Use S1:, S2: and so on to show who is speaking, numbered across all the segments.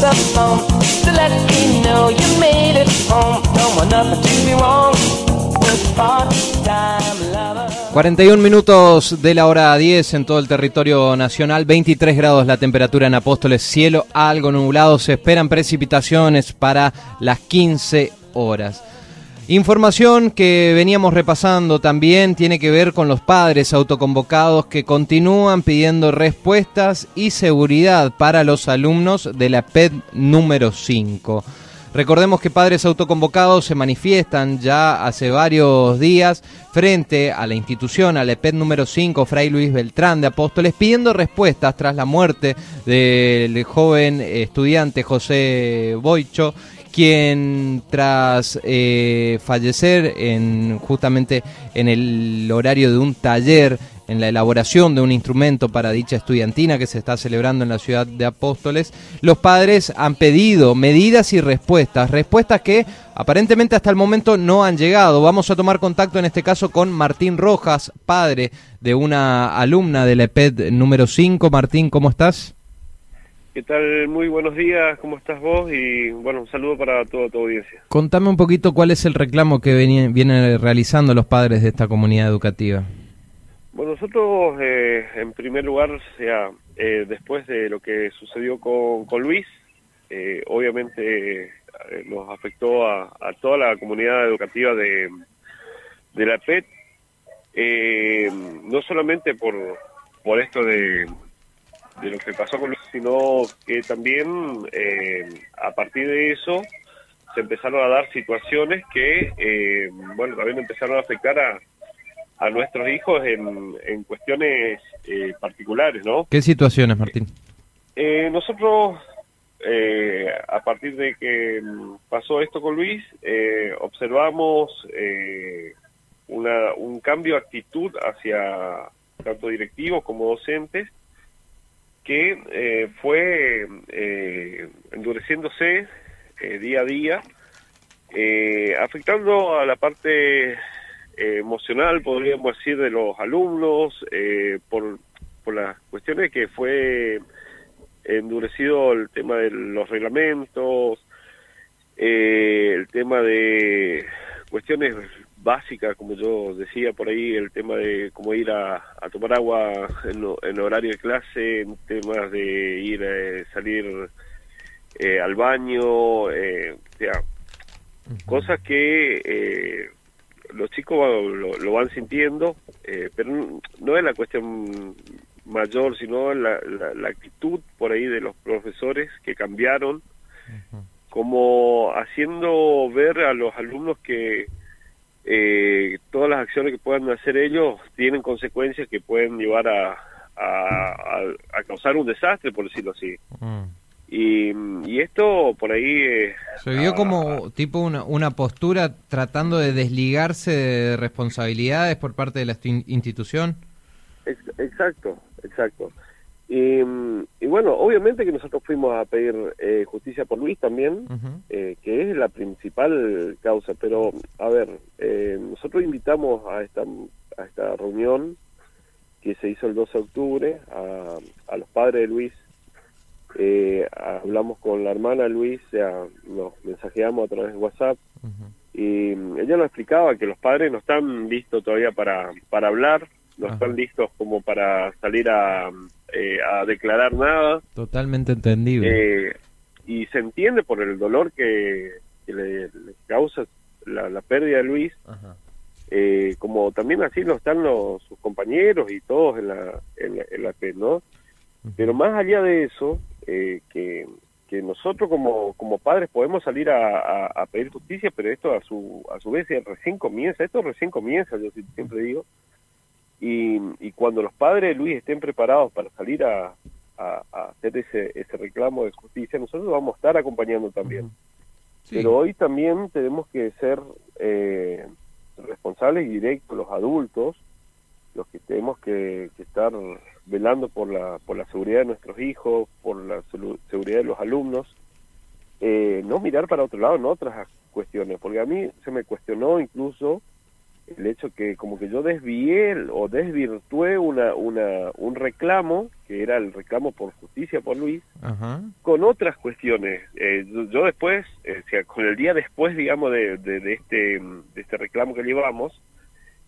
S1: the phone to let me know you made it home. Don't want nothing to be wrong with part-time lovers.
S2: 41 minutos de la hora 10 en todo el territorio nacional, 23 grados la temperatura en Apóstoles, cielo algo nublado, se esperan precipitaciones para las 15 horas. Información que veníamos repasando también tiene que ver con los padres autoconvocados que continúan pidiendo respuestas y seguridad para los alumnos de la PED número 5. Recordemos que padres autoconvocados se manifiestan ya hace varios días frente a la institución, a la EPED número 5, Fray Luis Beltrán de Apóstoles, pidiendo respuestas tras la muerte del joven estudiante José Boicho quien tras eh, fallecer en justamente en el horario de un taller en la elaboración de un instrumento para dicha estudiantina que se está celebrando en la ciudad de Apóstoles, los padres han pedido medidas y respuestas, respuestas que aparentemente hasta el momento no han llegado. Vamos a tomar contacto en este caso con Martín Rojas, padre de una alumna de la EPED número 5. Martín, ¿cómo estás?
S3: ¿Qué tal? Muy buenos días, ¿cómo estás vos? Y bueno, un saludo para toda tu audiencia.
S2: Contame un poquito cuál es el reclamo que vienen realizando los padres de esta comunidad educativa.
S3: Bueno, nosotros eh, en primer lugar, sea, eh, después de lo que sucedió con, con Luis, eh, obviamente eh, nos afectó a, a, toda la comunidad educativa de, de la PET, eh, no solamente por, por esto de de lo que pasó con Luis, sino que también eh, a partir de eso se empezaron a dar situaciones que, eh, bueno, también empezaron a afectar a, a nuestros hijos en, en cuestiones eh, particulares, ¿no?
S2: ¿Qué situaciones, Martín?
S3: Eh, nosotros, eh, a partir de que pasó esto con Luis, eh, observamos eh, una, un cambio de actitud hacia tanto directivos como docentes, que eh, fue eh, endureciéndose eh, día a día, eh, afectando a la parte emocional, podríamos decir, de los alumnos, por, por las cuestiones que fue endurecido el tema de los reglamentos, el tema de cuestiones básica, como yo decía por ahí, el tema de cómo ir a, a tomar agua en, en, horario de clase, en temas de ir a eh, salir eh, al baño, eh, o sea, uh -huh. cosas que eh, los chicos lo, lo van sintiendo, pero no es la cuestión mayor, sino la, la, la, actitud por ahí de los profesores que cambiaron, uh -huh. como haciendo ver a los alumnos que eh, todas las acciones que puedan hacer ellos tienen consecuencias que pueden llevar a, a, a causar un desastre, por decirlo así. Mm. Y, y, esto por ahí... Eh,
S2: Se vio como tipo una, una postura tratando de desligarse de responsabilidades por parte de la institución.
S3: Exacto, exacto. Y, y, bueno, obviamente que nosotros fuimos a pedir eh, justicia por Luis también, uh -huh. eh, que es la principal causa, pero a ver, eh, nosotros invitamos a esta, a esta reunión que se hizo el 12 de octubre a, a los padres de Luis, eh, hablamos con la hermana Luis, o sea, nos mensajeamos a través de WhatsApp, uh -huh. y ella nos explicaba que los padres no están listos todavía para, para hablar, no -huh. están listos como para salir a eh, a declarar nada.
S2: Totalmente entendible.
S3: Eh, y se entiende por el dolor que, que le, le, causa la, la, pérdida de Luis, eh, como también así lo están los, sus compañeros y todos en la, en la, en la ¿no? Pero más allá de eso, eh, que, que nosotros como, como padres podemos salir a, a, a, pedir justicia, pero esto a su, a su vez recién comienza, esto recién comienza, yo siempre digo, y, y, cuando los padres de Luis estén preparados para salir a, a, a, hacer ese, ese reclamo de justicia, nosotros vamos a estar acompañando también. Sí. Pero hoy también tenemos que ser eh, responsables y directos, los adultos, los que tenemos que, que, estar velando por la, por la seguridad de nuestros hijos, por la seguridad de los alumnos, eh, no mirar para otro lado en otras cuestiones, porque a mí se me cuestionó incluso el hecho que como que yo desvié o desvirtué una, una, un reclamo, que era el reclamo por justicia por Luis, con otras cuestiones. Eh, yo, después, eh, o sea, con el día después, digamos, de, de, este, de este reclamo que llevamos,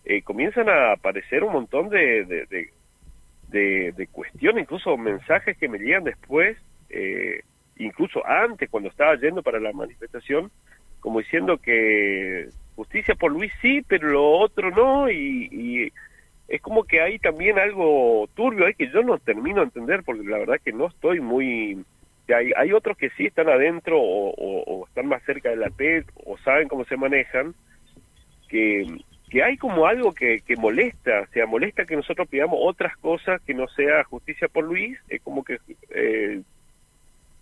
S3: eh, comienzan a aparecer un montón de, de, de, cuestiones, incluso mensajes que me llegan después, incluso antes, cuando estaba yendo para la manifestación, como diciendo que justicia por Luis sí, pero lo otro no, y, es como que hay también algo turbio ahí que yo no termino de entender, porque la verdad que no estoy muy... Hay, hay otros que sí están adentro o, están más cerca de la PET o saben cómo se manejan, que, que hay como algo que, que molesta, o sea, molesta que nosotros pidamos otras cosas que no sea justicia por Luis, es como que eh,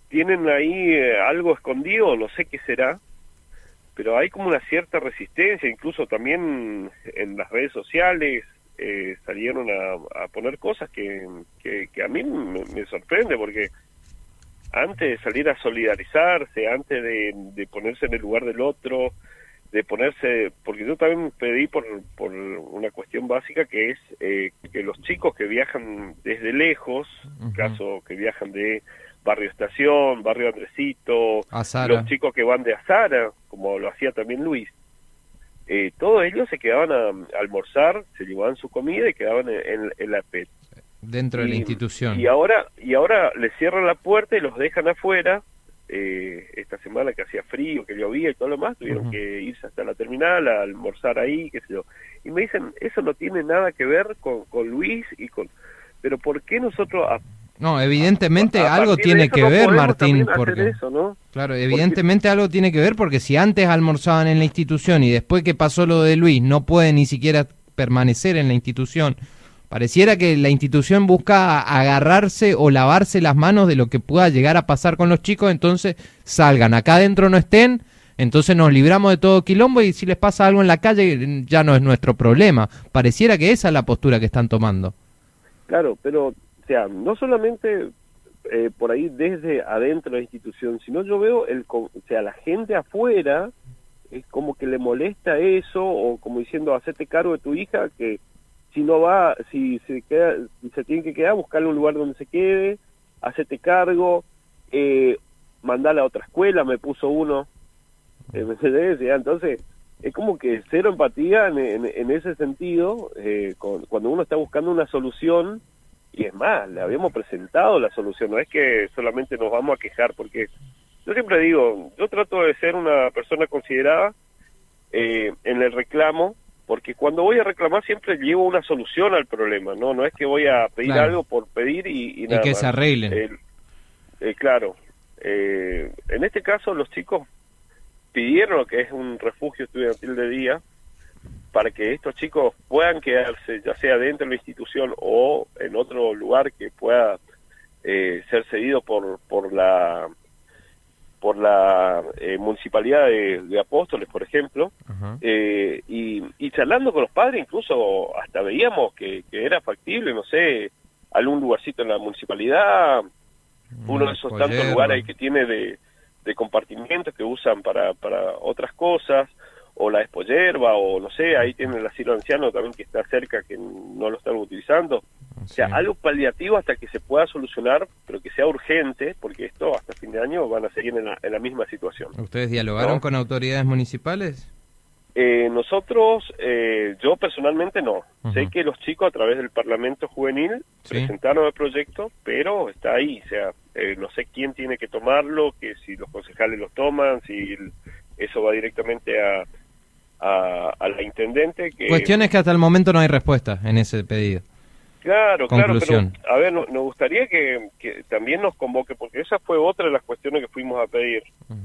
S3: tienen ahí eh, algo escondido, no sé qué será, pero hay como una cierta resistencia, incluso también en las redes sociales eh, salieron a, poner cosas que, que, a mí me, sorprende, porque antes de salir a solidarizarse, antes de, ponerse en el lugar del otro, de ponerse, porque yo también pedí por, por una cuestión básica que es eh, que los chicos que viajan desde lejos, caso que viajan de Barrio Estación, Barrio Andresito, los chicos que van de Azara, como lo hacía también Luis, eh, todos ellos se quedaban a, almorzar, se llevaban su comida y quedaban en, la PET.
S2: Dentro de la institución.
S3: Y ahora, y ahora les cierran la puerta y los dejan afuera. Eh, esta semana que hacía frío, que llovía y todo lo más, tuvieron que irse hasta la terminal a almorzar ahí, qué sé yo. Y me dicen, eso no tiene nada que ver con, con Luis y con... Pero ¿por qué nosotros
S2: no, evidentemente algo tiene que ver, Martín, porque claro, evidentemente algo tiene que ver porque si antes almorzaban en la institución y después que pasó lo de Luis no puede ni siquiera permanecer en la institución, pareciera que la institución busca agarrarse o lavarse las manos de lo que pueda llegar a pasar con los chicos, entonces salgan, acá adentro no estén, entonces nos libramos de todo quilombo y si les pasa algo en la calle ya no es nuestro problema. Pareciera que esa es la postura que están tomando.
S3: Claro, pero sea, no solamente eh, por ahí desde adentro de la institución, sino yo veo, el, o sea, la gente afuera es como que le molesta eso o como diciendo, hacete cargo de tu hija, que si no va, si se queda, se tiene que quedar, buscarle un lugar donde se quede, hacete cargo, eh, a otra escuela, me puso uno, eh, entonces es como que cero empatía en, ese sentido, eh, cuando uno está buscando una solución y es más, le habíamos presentado la solución, no es que solamente nos vamos a quejar, porque yo siempre digo, yo trato de ser una persona considerada eh, en el reclamo, porque cuando voy a reclamar siempre llevo una solución al problema, no no es que voy a pedir algo por pedir y, y nada.
S2: Y que se arreglen.
S3: Eh, claro, eh, en este caso los chicos pidieron lo que es un refugio estudiantil de día, para que estos chicos puedan quedarse, ya sea dentro de la institución o en otro lugar que pueda eh, ser cedido por, por la por la eh, municipalidad de, Apóstoles, por ejemplo, eh, y, y, charlando con los padres, incluso hasta veíamos que, era factible, no sé, algún lugarcito en la municipalidad, uno de esos tantos lugares que tiene de, de compartimientos que usan para, para otras cosas, o la Espollerba, o no sé, ahí tienen el asilo anciano también que está cerca, que no lo están utilizando. O sea, algo paliativo hasta que se pueda solucionar, pero que sea urgente, porque esto hasta fin de año van a seguir en la, misma situación.
S2: ¿Ustedes dialogaron con autoridades municipales?
S3: Eh, nosotros, eh, yo personalmente no. Sé que los chicos a través del Parlamento Juvenil presentaron el proyecto, pero está ahí. O sea, eh, no sé quién tiene que tomarlo, que si los concejales lo toman, si eso va directamente a, a, la intendente. Que,
S2: Cuestiones que hasta el momento no hay respuesta en ese pedido.
S3: Claro, claro, pero a ver, nos gustaría que, también nos convoque, porque esa fue otra de las cuestiones que fuimos a pedir,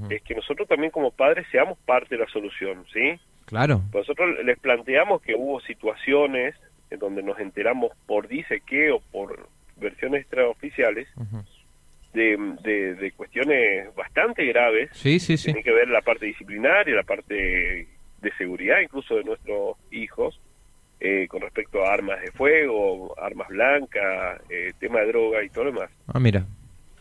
S3: es que nosotros también como padres seamos parte de la solución, ¿sí?
S2: Claro.
S3: Nosotros les planteamos que hubo situaciones en donde nos enteramos por dice qué o por versiones extraoficiales de, de, cuestiones bastante graves.
S2: Sí, sí, sí.
S3: Tiene que ver la parte disciplinaria, la parte de seguridad incluso de nuestros hijos eh, con respecto a armas de fuego, armas blancas, eh, tema de droga y todo lo demás.
S2: Ah, mira.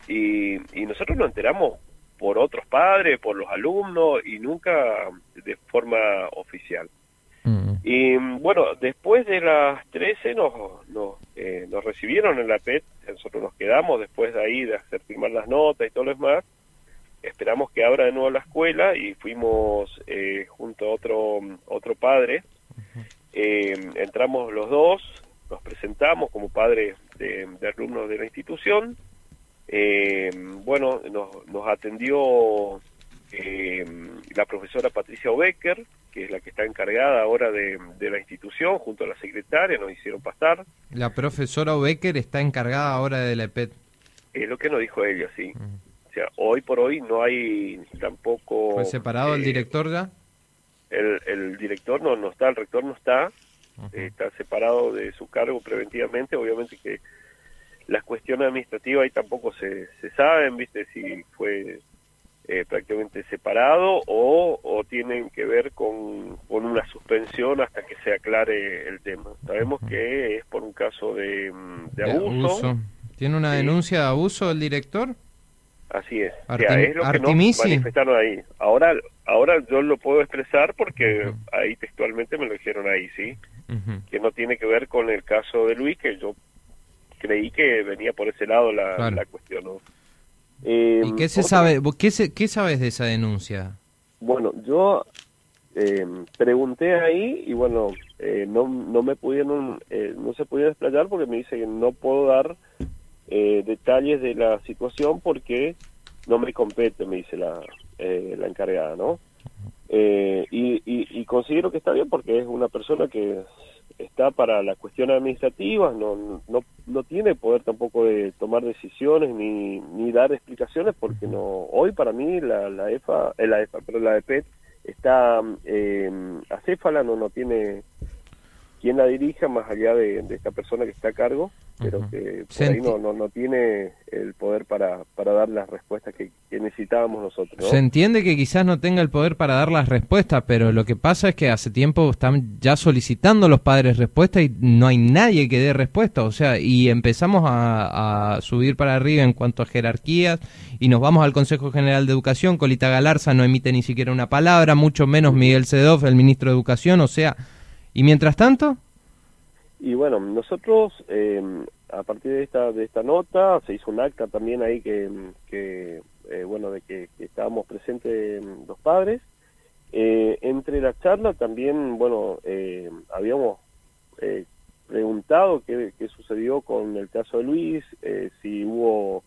S3: Y, y nosotros nos enteramos por otros padres, por los alumnos y nunca de forma oficial. Mm. Y bueno, después de las 13 nos, nos, eh, nos recibieron en la PET, nosotros nos quedamos después de ahí de hacer firmar las notas y todo lo demás. Esperamos que abra de nuevo la escuela y fuimos eh, junto a otro, otro padre. Eh, entramos los dos, nos presentamos como padres de, de alumnos de la institución. Eh, bueno, nos, nos atendió eh, la profesora Patricia Obecker, que es la que está encargada ahora de, de, la institución, junto a la secretaria, nos hicieron pasar.
S2: La profesora Obecker está encargada ahora de la EPET.
S3: Es lo que nos dijo ella, sí. O sea, hoy por hoy no hay tampoco...
S2: ¿Fue separado eh, el director ya?
S3: El, el, director no, no está, el rector no está, eh, está separado de su cargo preventivamente, obviamente que las cuestiones administrativas ahí tampoco se, se saben, viste, si fue eh, prácticamente separado o, o, tienen que ver con, con, una suspensión hasta que se aclare el tema. Sabemos que es por un caso de, de,
S2: de
S3: abuso.
S2: abuso. ¿Tiene una sí. denuncia de abuso el director?
S3: Así es.
S2: Artim
S3: o sea, es lo que nos manifestaron ahí. Ahora, ahora yo lo puedo expresar porque uh -huh. ahí textualmente me lo dijeron ahí, ¿sí? Uh -huh. Que no tiene que ver con el caso de Luis, que yo creí que venía por ese lado la,
S2: claro.
S3: la cuestión, ¿no?
S2: Eh, ¿Y qué se otra... sabe? ¿Qué, se, ¿Qué sabes de esa denuncia?
S3: Bueno, yo eh, pregunté ahí y bueno, eh, no, no me pudieron, eh, no se podía desplayar porque me dice que no puedo dar eh, detalles de la situación porque no me compete, me dice la, eh, la encargada, ¿no? Eh, y, y, y, considero que está bien porque es una persona que está para las cuestiones administrativas, no, no, no tiene poder tampoco de tomar decisiones ni, ni dar explicaciones porque no hoy para mí la, la EFA, eh, EFA, pero la EPET está eh, acéfala, no, no tiene quien la dirija más allá de, esta persona que está a cargo, pero uh -huh. que por ahí no, no, no, tiene el poder para, para dar las respuestas que, que necesitábamos nosotros. ¿no?
S2: Se entiende que quizás no tenga el poder para dar las respuestas, pero lo que pasa es que hace tiempo están ya solicitando los padres respuestas y no hay nadie que dé respuesta, o sea, y empezamos a, a subir para arriba en cuanto a jerarquías y nos vamos al Consejo General de Educación, Colita Galarza no emite ni siquiera una palabra, mucho menos Miguel Sedov, el ministro de Educación, o sea, ¿Y mientras tanto?
S3: Y bueno, nosotros eh, a partir de esta de esta nota se hizo un acta también ahí que, que eh, bueno de que, estábamos presentes los padres. Eh, entre la charla también bueno habíamos preguntado qué, qué, sucedió con el caso de Luis, si hubo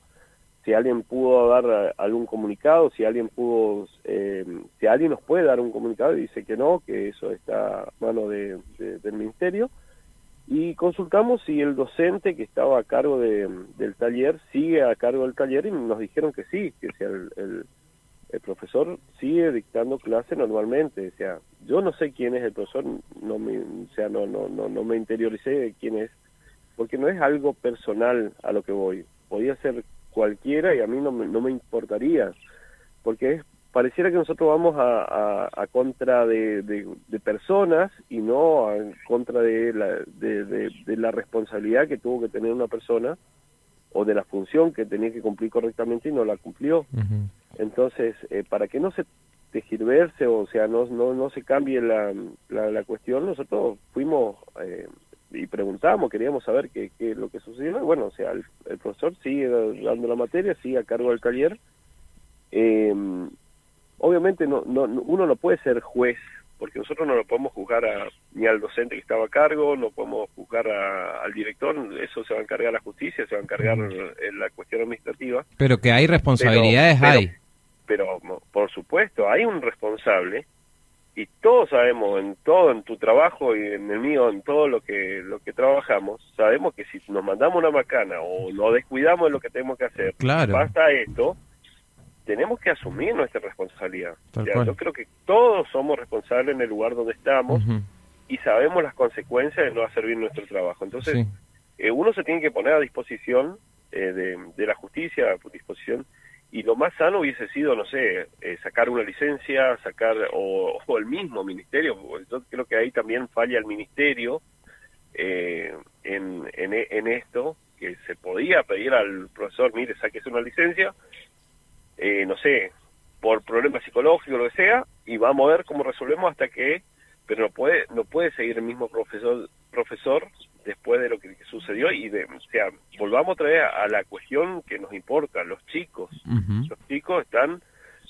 S3: si alguien pudo dar algún comunicado, si alguien pudo, eh, si alguien nos puede dar un comunicado y dice que no, que eso está a mano de, del ministerio. Y consultamos si el docente que estaba a cargo de, del taller sigue a cargo del taller y nos dijeron que sí, que si el, el, el, profesor sigue dictando clase normalmente. O sea, yo no sé quién es el profesor, no me, o sea, no, no, no, no me interioricé de quién es, porque no es algo personal a lo que voy. Podía ser cualquiera y a mí no me, no me importaría, porque es, pareciera que nosotros vamos a, a, a contra de, de, de, personas y no a contra de la, de, de, la responsabilidad que tuvo que tener una persona o de la función que tenía que cumplir correctamente y no la cumplió. Uh -huh. Entonces, eh, para que no se tejirverse, o sea, no, no, no se cambie la, la, la cuestión, nosotros fuimos... Eh, y preguntábamos, queríamos saber qué, qué es lo que sucedió. Bueno, o sea, el, el, profesor sigue dando la materia, sigue a cargo del taller. Eh, obviamente no, no, uno no puede ser juez, porque nosotros no lo podemos juzgar a, ni al docente que estaba a cargo, no podemos juzgar a, al director, eso se va a encargar la justicia, se va a encargar en la cuestión administrativa.
S2: Pero que hay responsabilidades,
S3: pero,
S2: hay.
S3: Pero, pero, por supuesto, hay un responsable y todos sabemos en todo en tu trabajo y en el mío en todo lo que lo que trabajamos sabemos que si nos mandamos una macana o nos descuidamos de lo que tenemos que hacer
S2: claro.
S3: basta esto tenemos que asumir nuestra responsabilidad o sea, yo creo que todos somos responsables en el lugar donde estamos uh -huh. y sabemos las consecuencias de no hacer bien nuestro trabajo entonces sí. eh, uno se tiene que poner a disposición eh, de, de la justicia a disposición y lo más sano hubiese sido, no sé, eh, sacar una licencia, sacar, o, o, el mismo ministerio, yo creo que ahí también falla el ministerio eh, en, en, en, esto, que se podía pedir al profesor, mire, sáquese una licencia, eh, no sé, por problemas psicológicos, lo que sea, y vamos a ver cómo resolvemos hasta que pero no puede no puede seguir el mismo profesor profesor después de lo que sucedió y de, o sea, volvamos otra vez a, la cuestión que nos importa, los chicos. Los chicos están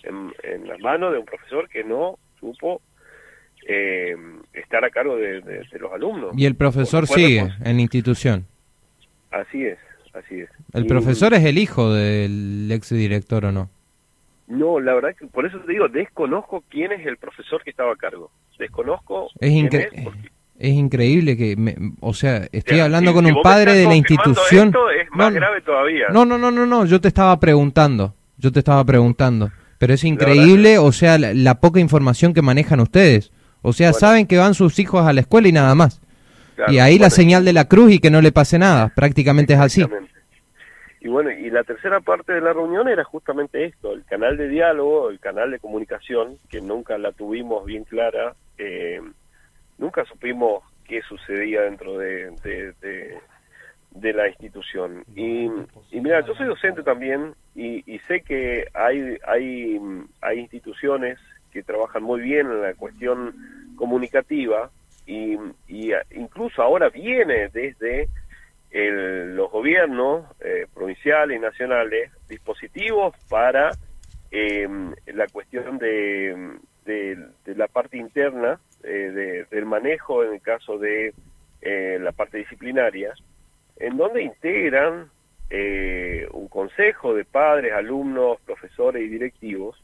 S3: en, en las manos de un profesor que no supo eh, estar a cargo de, los alumnos.
S2: Y el profesor sigue en la institución.
S3: Así es, así es.
S2: ¿El profesor es el hijo del ex director o no?
S3: No, la verdad que por eso te digo, desconozco quién es el profesor que estaba a cargo. Desconozco.
S2: Es, es, increíble que, o sea, estoy hablando con un padre de la institución.
S3: es más grave todavía.
S2: No, no, no, no, no, yo te estaba preguntando, yo te estaba preguntando. Pero es increíble, o sea, la, poca información que manejan ustedes. O sea, saben que van sus hijos a la escuela y nada más. y ahí la señal de la cruz y que no le pase nada, prácticamente es así.
S3: Y bueno, y la tercera parte de la reunión era justamente esto, el canal de diálogo, el canal de comunicación, que nunca la tuvimos bien clara, eh, nunca supimos qué sucedía dentro de, de, la institución. Y, y, mira, yo soy docente también y, y, sé que hay, hay, hay instituciones que trabajan muy bien en la cuestión comunicativa y, y incluso ahora viene desde los gobiernos eh, provinciales y nacionales dispositivos para em, la cuestión de, de, la parte interna eh, del manejo en el caso de eh, la parte disciplinaria, en donde integran un consejo de padres, alumnos, profesores y directivos,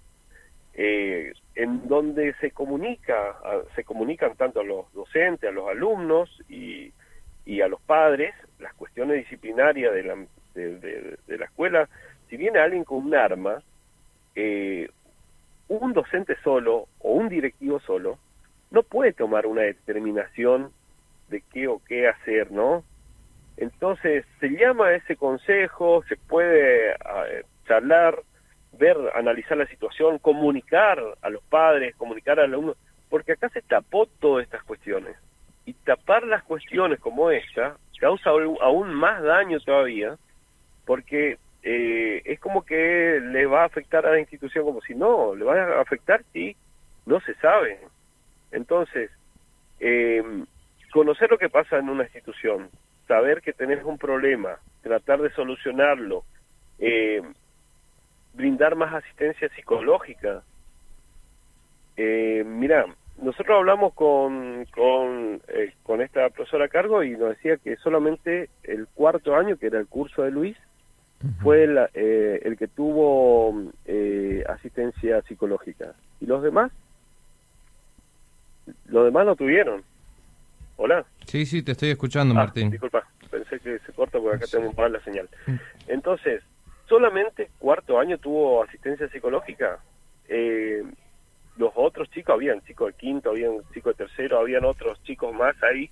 S3: en donde se comunica, se comunican tanto a los docentes, a los alumnos y, y a los padres las cuestiones disciplinarias de la, de, la escuela, si viene alguien con un arma, eh, un docente solo o un directivo solo no puede tomar una determinación de qué o qué hacer, ¿no? Entonces se llama a ese consejo, se puede charlar, ver, analizar la situación, comunicar a los padres, comunicar al alumno, porque acá se tapó. Y tapar las cuestiones como esta causa aún más daño todavía, porque eh, es como que le va a afectar a la institución como si no, le va a afectar si no se sabe. Entonces, eh, conocer lo que pasa en una institución, saber que tenés un problema, tratar de solucionarlo, eh, brindar más asistencia psicológica. mira, nosotros hablamos con, con, eh, con esta profesora a cargo y nos decía que solamente el cuarto año, que era el curso de Luis, fue el, eh, el que tuvo eh, asistencia psicológica. ¿Y los demás? Los demás no tuvieron. Hola.
S2: Sí, sí, te estoy escuchando, ah, Martín.
S3: Disculpa, pensé que se corta porque acá tengo mal la señal. Entonces, solamente cuarto año tuvo asistencia psicológica. Eh, los otros chicos, habían chicos de quinto, habían chicos de tercero, habían otros chicos más ahí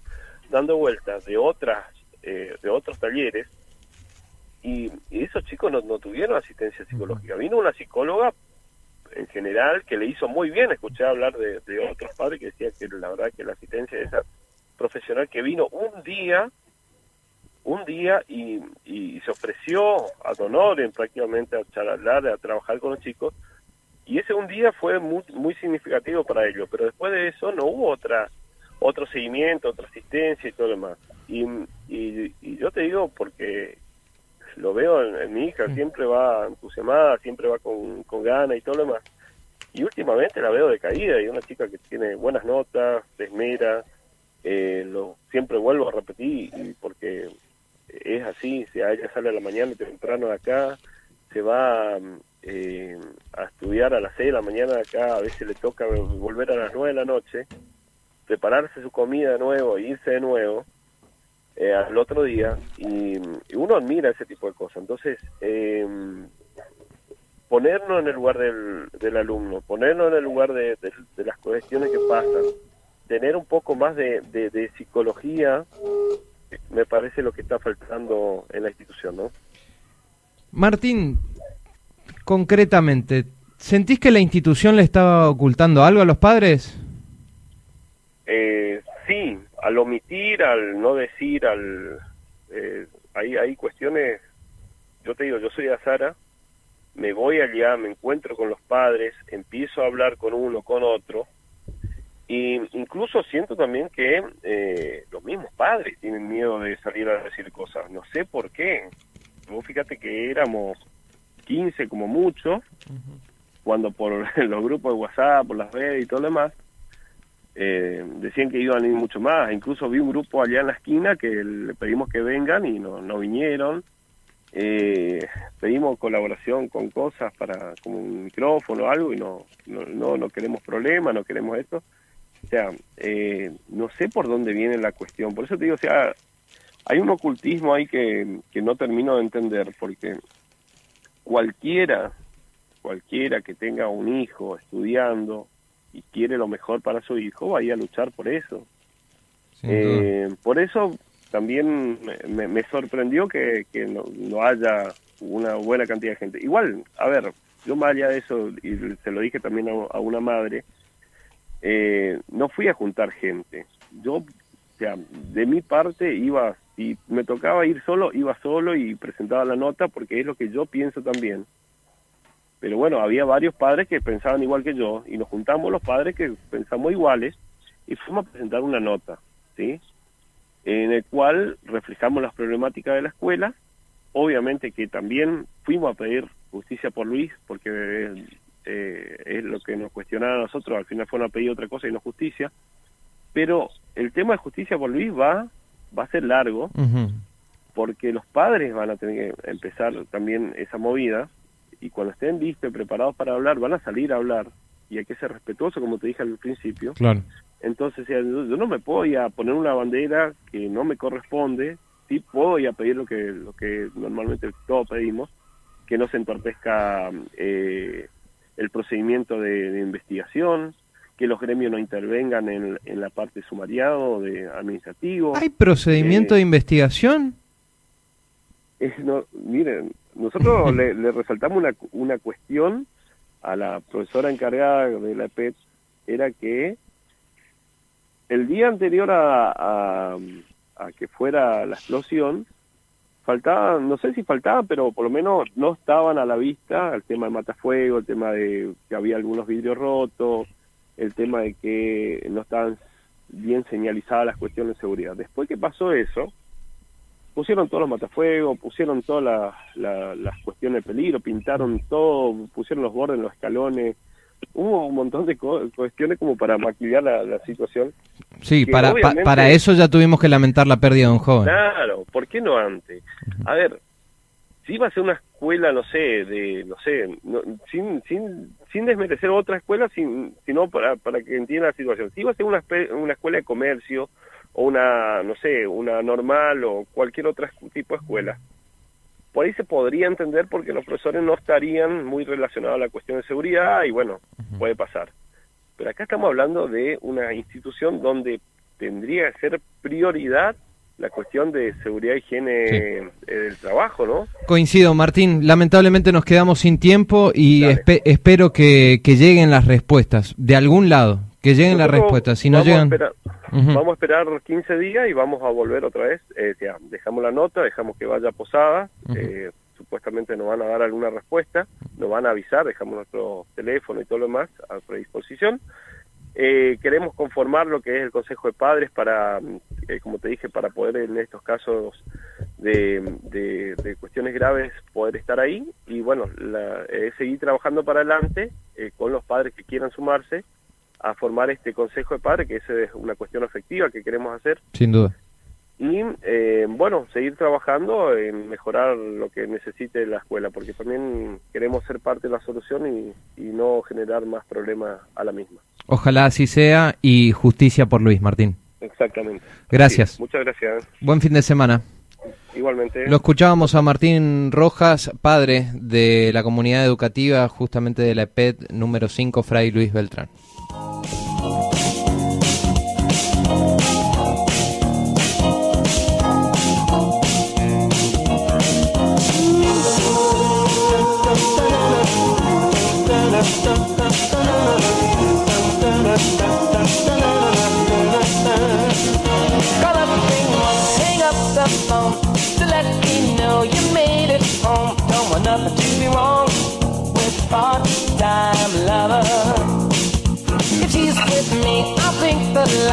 S3: dando vueltas de otras eh, de otros talleres y, esos chicos no, tuvieron asistencia psicológica. Vino una psicóloga en general que le hizo muy bien, escuché hablar de, otros padres que decían que la verdad que la asistencia de esa profesional que vino un día un día y, y se ofreció a en prácticamente a charlar, a trabajar con los chicos y ese un día fue muy, muy significativo para ellos, pero después de eso no hubo otra otro seguimiento, otra asistencia y todo lo demás. Y, y, yo te digo porque lo veo en, mi hija, mm. siempre va entusiasmada, siempre va con, con ganas y todo lo demás. Y últimamente la veo decaída y una chica que tiene buenas notas, se esmera, eh, lo, siempre vuelvo a repetir y porque es así, si a ella sale a la mañana temprano de acá, se va eh, a estudiar a las 6 de la mañana acá, a veces le toca volver a las 9 de la noche, prepararse su comida de nuevo e irse de nuevo eh, al otro día, y, uno admira ese tipo de cosas. Entonces, eh, ponernos en el lugar del, del, alumno, ponernos en el lugar de, las cuestiones que pasan, tener un poco más de, de psicología, me parece lo que está faltando en la institución, ¿no?
S2: Martín, concretamente, ¿sentís que la institución le estaba ocultando algo a los padres?
S3: Eh, sí, al omitir, al no decir, al eh, hay, hay cuestiones, yo te digo, yo soy Azara, me voy allá, me encuentro con los padres, empiezo a hablar con uno, con otro, Y incluso siento también que eh, los mismos padres tienen miedo de salir a decir cosas. No sé por qué. Vos fíjate que éramos 15 como mucho, cuando por los grupos de WhatsApp, por las redes y todo lo demás, eh, decían que iban a ir mucho más. Incluso vi un grupo allá en la esquina que le pedimos que vengan y no, no vinieron. Eh, pedimos colaboración con cosas para como un micrófono o algo y no, no, no, queremos problemas, no queremos esto. O sea, eh, no sé por dónde viene la cuestión. Por eso te digo, o sea, hay un ocultismo ahí que, que no termino de entender, porque cualquiera, cualquiera que tenga un hijo estudiando y quiere lo mejor para su hijo, va a ir a luchar por eso. Eh, por eso también me, sorprendió que, no, haya una buena cantidad de gente. Igual, a ver, yo más allá de eso, y se lo dije también a, una madre, eh, no fui a juntar gente. Yo, o sea, de mi parte iba, si me tocaba ir solo, iba solo y presentaba la nota porque es lo que yo pienso también. Pero bueno, había varios padres que pensaban igual que yo y nos juntamos los padres que pensamos iguales y fuimos a presentar una nota, ¿sí? en el cual reflejamos las problemáticas de la escuela. Obviamente que también fuimos a pedir justicia por Luis, porque eh, es lo que nos cuestionaba a nosotros, al final fueron a pedir otra cosa y no justicia. Pero el tema de justicia por Luis va, va a ser largo, porque los padres van a tener que empezar también esa movida, y cuando estén listos y preparados para hablar, van a salir a hablar, y hay que ser respetuoso, como te dije al principio.
S2: Claro.
S3: Entonces, yo no me puedo ir a poner una bandera que no me corresponde, sí puedo ir a pedir lo que, lo que normalmente todos pedimos, que no se entorpezca eh, el procedimiento de, investigación, que los gremios no intervengan en, la parte sumariado de administrativo.
S2: ¿Hay procedimiento de investigación?
S3: no, miren, nosotros le, resaltamos una, una cuestión a la profesora encargada de la EPET, era que el día anterior a, a, que fuera la explosión, faltaba, no sé si faltaba, pero por lo menos no estaban a la vista el tema de matafuego, el tema de que había algunos vidrios rotos, el tema de que no estaban bien señalizadas las cuestiones de seguridad. Después que pasó eso, pusieron todos los matafuegos, pusieron todas las cuestiones de peligro, pintaron todo, pusieron los bordes, los escalones, hubo un montón de cuestiones como para maquillar la, situación.
S2: Sí, para, para eso ya tuvimos que lamentar la pérdida de un joven.
S3: Claro, ¿por qué no antes? A ver, si iba a ser una escuela, no sé, de, no sé, sin, sin, sin desmerecer otra escuela, sin, sino para, para que entienda la situación. Si iba a ser una, una escuela de comercio o una, no sé, una normal o cualquier otro tipo de escuela, por ahí se podría entender porque los profesores no estarían muy relacionados a la cuestión de seguridad y bueno, puede pasar. Pero acá estamos hablando de una institución donde tendría que ser prioridad la cuestión de seguridad y higiene del trabajo, ¿no?
S2: Coincido, Martín. Lamentablemente nos quedamos sin tiempo y espero que, lleguen las respuestas de algún lado, que lleguen las respuestas. Si no llegan...
S3: Vamos a esperar 15 días y vamos a volver otra vez. Eh, dejamos la nota, dejamos que vaya posada. eh, supuestamente nos van a dar alguna respuesta, nos van a avisar, dejamos nuestro teléfono y todo lo demás a predisposición. Eh, queremos conformar lo que es el Consejo de Padres para, eh, como te dije, para poder en estos casos de, de, cuestiones graves poder estar ahí y bueno, la, seguir trabajando para adelante eh, con los padres que quieran sumarse a formar este Consejo de Padres, que esa es una cuestión efectiva que queremos hacer.
S2: Sin duda.
S3: Y eh, bueno, seguir trabajando en mejorar lo que necesite la escuela, porque también queremos ser parte de la solución y, no generar más problemas a la misma.
S2: Ojalá así sea y justicia por Luis Martín.
S3: Exactamente.
S2: Gracias.
S3: muchas gracias.
S2: Buen fin de semana.
S3: Igualmente.
S2: Lo escuchábamos a Martín Rojas, padre de la comunidad educativa, justamente de la EPED número 5, Fray Luis Beltrán.
S1: The light